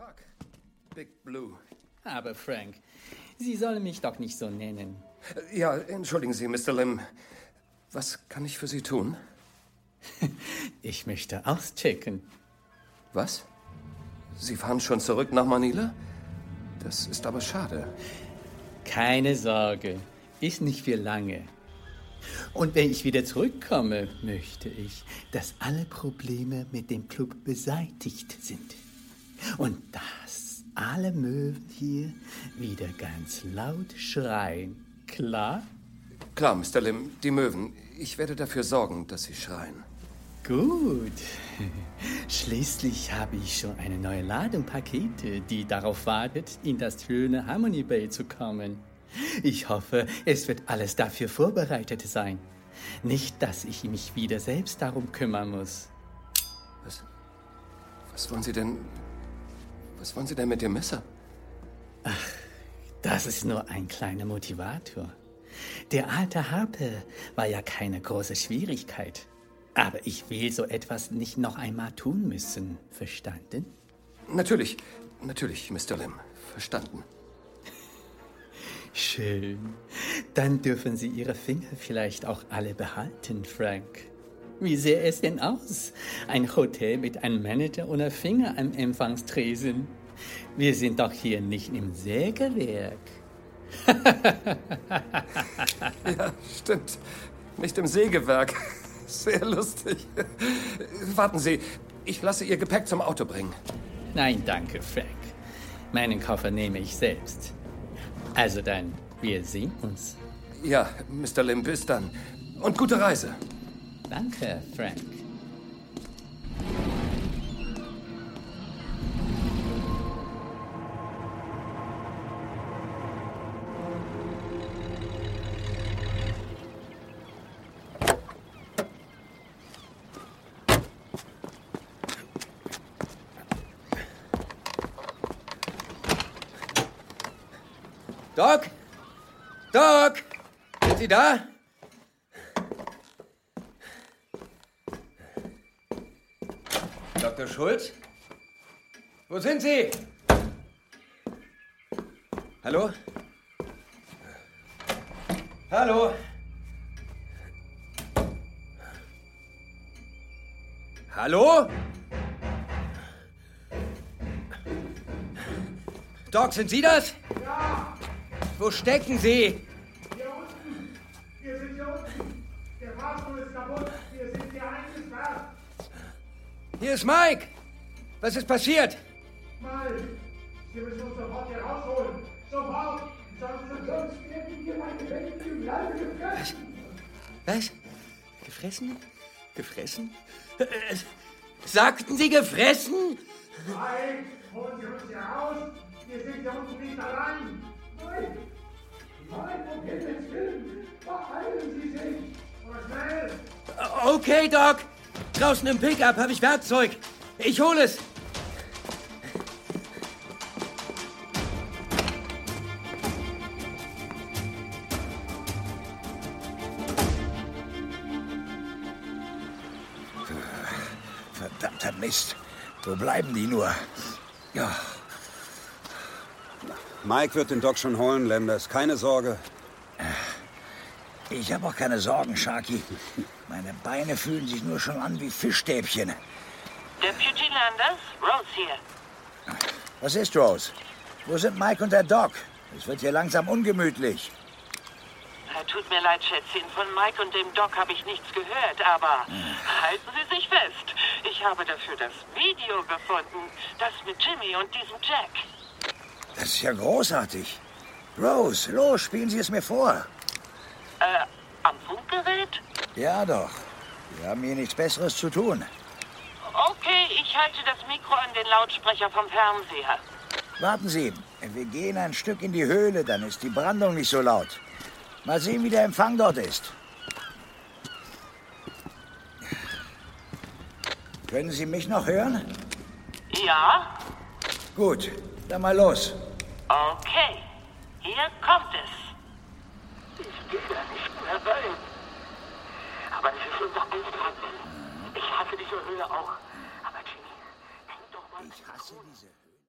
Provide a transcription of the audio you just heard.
Tag, Big Blue. Aber Frank, Sie sollen mich doch nicht so nennen. Ja, entschuldigen Sie, Mr. Lim. Was kann ich für Sie tun? Ich möchte auschecken. Was? Sie fahren schon zurück nach Manila? Das ist aber schade. Keine Sorge, ist nicht für lange. Und wenn ich wieder zurückkomme, möchte ich, dass alle Probleme mit dem Club beseitigt sind. Und dass alle Möwen hier wieder ganz laut schreien. Klar? Klar, Mr. Lim, die Möwen. Ich werde dafür sorgen, dass sie schreien. Gut. Schließlich habe ich schon eine neue Ladung Pakete, die darauf wartet, in das schöne Harmony Bay zu kommen. Ich hoffe, es wird alles dafür vorbereitet sein. Nicht, dass ich mich wieder selbst darum kümmern muss. Was, was wollen Sie denn... Was wollen Sie denn mit dem Messer? Ach, das ist nur ein kleiner Motivator. Der alte Harpe war ja keine große Schwierigkeit. Aber ich will so etwas nicht noch einmal tun müssen. Verstanden? Natürlich, natürlich, Mr. Lim. Verstanden. Schön. Dann dürfen Sie Ihre Finger vielleicht auch alle behalten, Frank. Wie sähe es denn aus? Ein Hotel mit einem Manager ohne Finger am Empfangstresen. Wir sind doch hier nicht im Sägewerk. ja, stimmt. Nicht im Sägewerk. Sehr lustig. Warten Sie, ich lasse Ihr Gepäck zum Auto bringen. Nein, danke, Frank. Meinen Koffer nehme ich selbst. Also dann, wir sehen uns. Ja, Mr. Lim, bis dann. Und gute Reise. Danke, Frank. Doc? Doc? Sind Sie da? Dr. Schulz? Wo sind Sie? Hallo? Hallo? Hallo? Doc, sind Sie das? Ja! Wo stecken Sie? Hier unten! Wir sind hier unten! Der Fahrstuhl ist kaputt! Wir sind hier eingesperrt! Hier ist Mike! Was ist passiert? Mike! Sie müssen uns sofort hier rausholen! Sofort! Sonst, werden wir meine Lande gefressen! Was? Gefressen? Gefressen? Äh, sagten Sie gefressen? Mike! Holen Sie uns hier raus! Wir sind hier unten nicht allein! Mike! Mike, um Himmels Willen! Beeilen Sie sich! Aber schnell! Okay, Doc. Draußen im Pickup habe ich Werkzeug. Ich hole es. Verdammter Mist. Wo bleiben die nur? Ja. Mike wird den Doc schon holen, Landers. Keine Sorge. Ich habe auch keine Sorgen, Sharky. Meine Beine fühlen sich nur schon an wie Fischstäbchen. Deputy Landers, Rose hier. Was ist, Rose? Wo sind Mike und der Doc? Es wird hier langsam ungemütlich. Tut mir leid, Schätzchen. Von Mike und dem Doc habe ich nichts gehört, aber halten Sie sich fest. Ich habe dafür das Video gefunden. Das mit Jimmy und diesem Jack. Das ist ja großartig. Rose, los, spielen Sie es mir vor. Äh, am Funkgerät? Ja, doch. Wir haben hier nichts Besseres zu tun. Okay, ich halte das Mikro an den Lautsprecher vom Fernseher. Warten Sie, wir gehen ein Stück in die Höhle, dann ist die Brandung nicht so laut. Mal sehen, wie der Empfang dort ist. Können Sie mich noch hören? Ja? Gut, dann mal los. Okay, hier kommt es. Ich gehe da nicht mehr rein. Aber es ist unser Auftrag. Ich hasse diese Höhle auch. Aber Jimmy, denk doch mal. Ich hasse diese.